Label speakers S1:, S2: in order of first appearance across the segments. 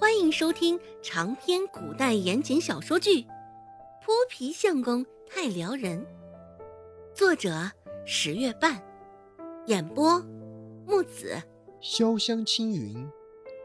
S1: 欢迎收听长篇古代言情小说剧《泼皮相公太撩人》，作者十月半，演播木子
S2: 潇湘青云，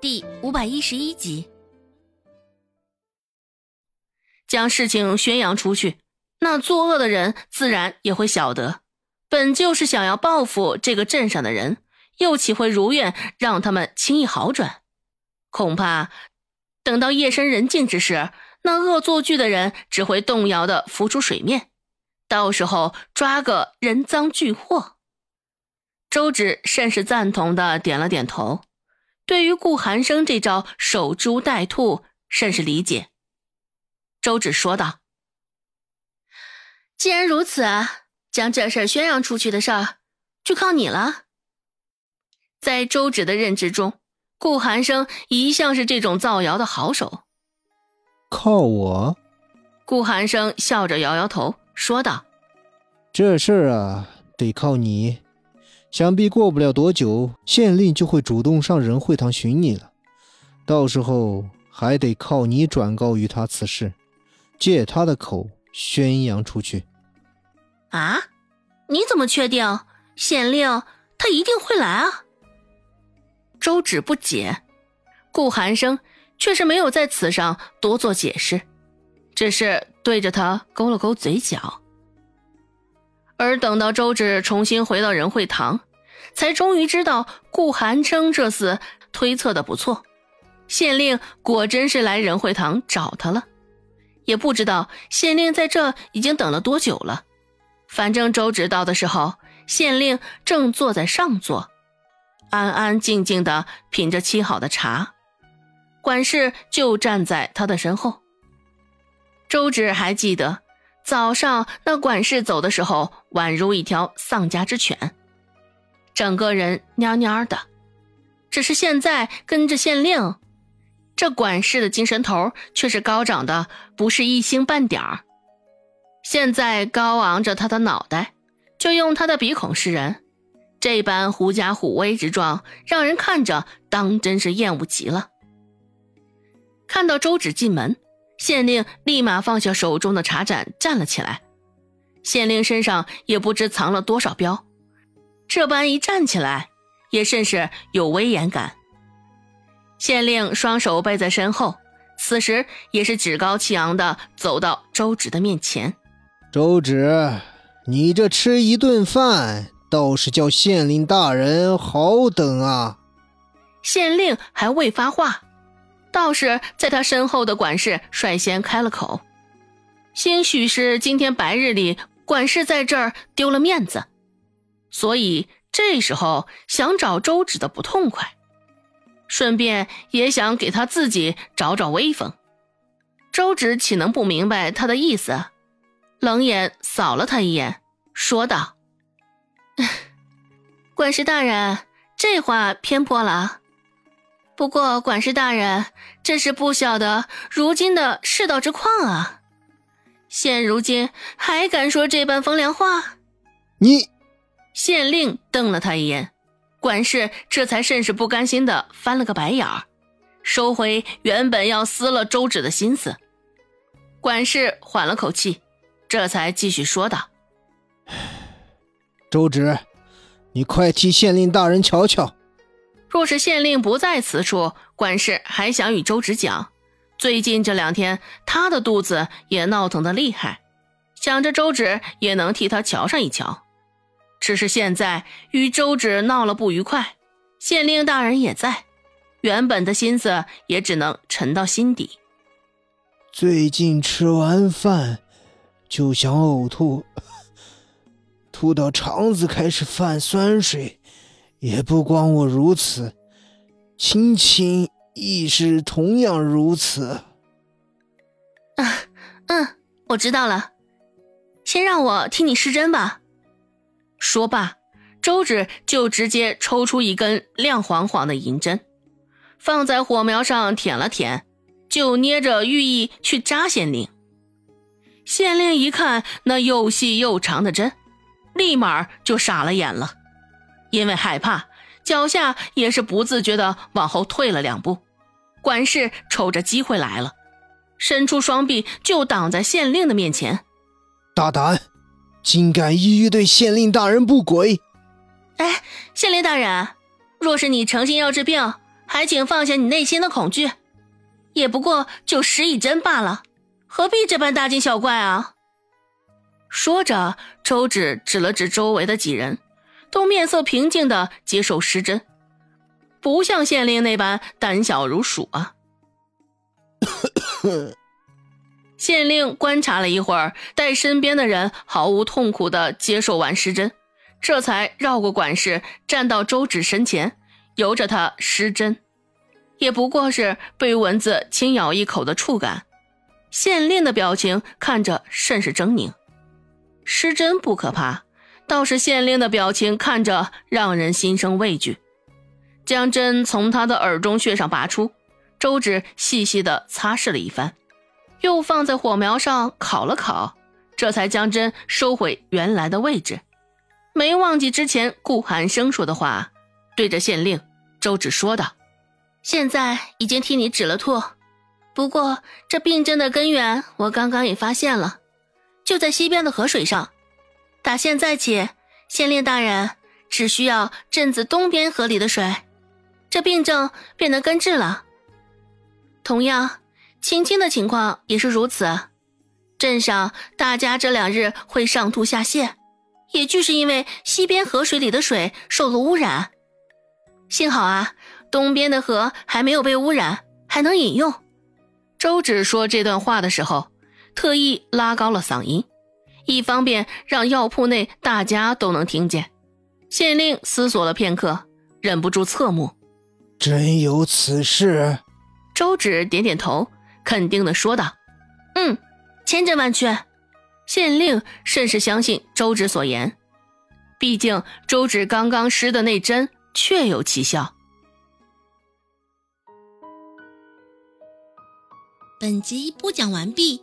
S1: 第五百一十一集。
S3: 将事情宣扬出去，那作恶的人自然也会晓得。本就是想要报复这个镇上的人，又岂会如愿让他们轻易好转？恐怕等到夜深人静之时，那恶作剧的人只会动摇的浮出水面，到时候抓个人赃俱获。周芷甚是赞同的点了点头，对于顾寒生这招守株待兔甚是理解。周芷说道：“
S1: 既然如此，将这事宣扬出去的事儿就靠你了。”
S3: 在周芷的认知中。顾寒生一向是这种造谣的好手，
S2: 靠我？
S3: 顾寒生笑着摇摇头，说道：“
S2: 这事儿啊，得靠你。想必过不了多久，县令就会主动上仁惠堂寻你了。到时候还得靠你转告于他此事，借他的口宣扬出去。”
S1: 啊？你怎么确定县令他一定会来啊？
S3: 周芷不解，顾寒生却是没有在此上多做解释，只是对着他勾了勾嘴角。而等到周芷重新回到仁惠堂，才终于知道顾寒生这次推测的不错，县令果真是来仁惠堂找他了。也不知道县令在这已经等了多久了，反正周芷到的时候，县令正坐在上座。安安静静的品着沏好的茶，管事就站在他的身后。周芷还记得早上那管事走的时候，宛如一条丧家之犬，整个人蔫蔫的。只是现在跟着县令，这管事的精神头却是高涨的，不是一星半点儿。现在高昂着他的脑袋，就用他的鼻孔示人。这般狐假虎威之状，让人看着当真是厌恶极了。看到周芷进门，县令立马放下手中的茶盏，站了起来。县令身上也不知藏了多少镖，这般一站起来，也甚是有威严感。县令双手背在身后，此时也是趾高气昂的走到周芷的面前：“
S2: 周芷，你这吃一顿饭。”倒是叫县令大人好等啊！
S3: 县令还未发话，道士在他身后的管事率先开了口。兴许是今天白日里管事在这儿丢了面子，所以这时候想找周芷的不痛快，顺便也想给他自己找找威风。周芷岂能不明白他的意思？冷眼扫了他一眼，说道。
S1: 管事大人，这话偏颇了。不过，管事大人真是不晓得如今的世道之况啊！现如今还敢说这般风凉话？
S2: 你，
S3: 县令瞪了他一眼，管事这才甚是不甘心的翻了个白眼儿，收回原本要撕了周芷的心思。管事缓了口气，这才继续说道。
S2: 周芷，你快替县令大人瞧瞧。
S3: 若是县令不在此处，管事还想与周芷讲。最近这两天，他的肚子也闹腾的厉害，想着周芷也能替他瞧上一瞧。只是现在与周芷闹了不愉快，县令大人也在，原本的心思也只能沉到心底。
S2: 最近吃完饭就想呕吐。吐到肠子开始泛酸水，也不光我如此，青青亦是同样如此。
S1: 啊，嗯，我知道了，先让我替你施针吧。
S3: 说罢，周芷就直接抽出一根亮晃晃的银针，放在火苗上舔了舔，就捏着寓意去扎县令。县令一看那又细又长的针。立马就傻了眼了，因为害怕，脚下也是不自觉的往后退了两步，管事瞅着机会来了，伸出双臂就挡在县令的面前。
S2: 大胆，竟敢一一对县令大人不轨！
S1: 哎，县令大人，若是你诚心要治病，还请放下你内心的恐惧，也不过就十以针罢了，何必这般大惊小怪啊？
S3: 说着，周芷指了指周围的几人，都面色平静的接受施针。不像县令那般胆小如鼠啊！县令观察了一会儿，待身边的人毫无痛苦的接受完施针，这才绕过管事，站到周芷身前，由着他施针，也不过是被蚊子轻咬一口的触感。县令的表情看着甚是狰狞。施针不可怕，倒是县令的表情看着让人心生畏惧。将针从他的耳中穴上拔出，周芷细细的擦拭了一番，又放在火苗上烤了烤，这才将针收回原来的位置。没忘记之前顾寒生说的话，对着县令，周芷说道：“
S1: 现在已经替你止了吐，不过这病症的根源我刚刚也发现了，就在西边的河水上。打现在起，县令大人只需要镇子东边河里的水。”这病症便能根治了。同样，青青的情况也是如此。镇上大家这两日会上吐下泻，也就是因为西边河水里的水受了污染。幸好啊，东边的河还没有被污染，还能饮用。
S3: 周芷说这段话的时候，特意拉高了嗓音，一方便让药铺内大家都能听见。县令思索了片刻，忍不住侧目。
S2: 真有此事？
S3: 周芷点点头，肯定的说道：“
S1: 嗯，千真万确。”
S3: 县令甚是相信周芷所言，毕竟周芷刚刚施的那针确有奇效。
S4: 本集播讲完毕，